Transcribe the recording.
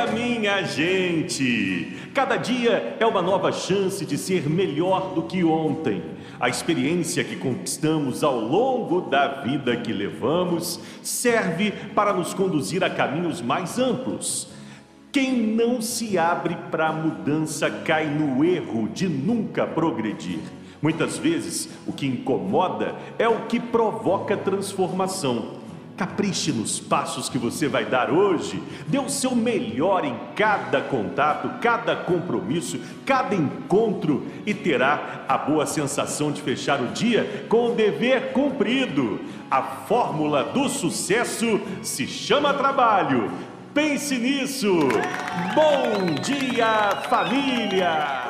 dia, minha gente! Cada dia é uma nova chance de ser melhor do que ontem. A experiência que conquistamos ao longo da vida que levamos serve para nos conduzir a caminhos mais amplos. Quem não se abre para a mudança cai no erro de nunca progredir. Muitas vezes, o que incomoda é o que provoca transformação. Capriche nos passos que você vai dar hoje. Dê o seu melhor em cada contato, cada compromisso, cada encontro e terá a boa sensação de fechar o dia com o dever cumprido. A fórmula do sucesso se chama trabalho. Pense nisso. Bom dia, família!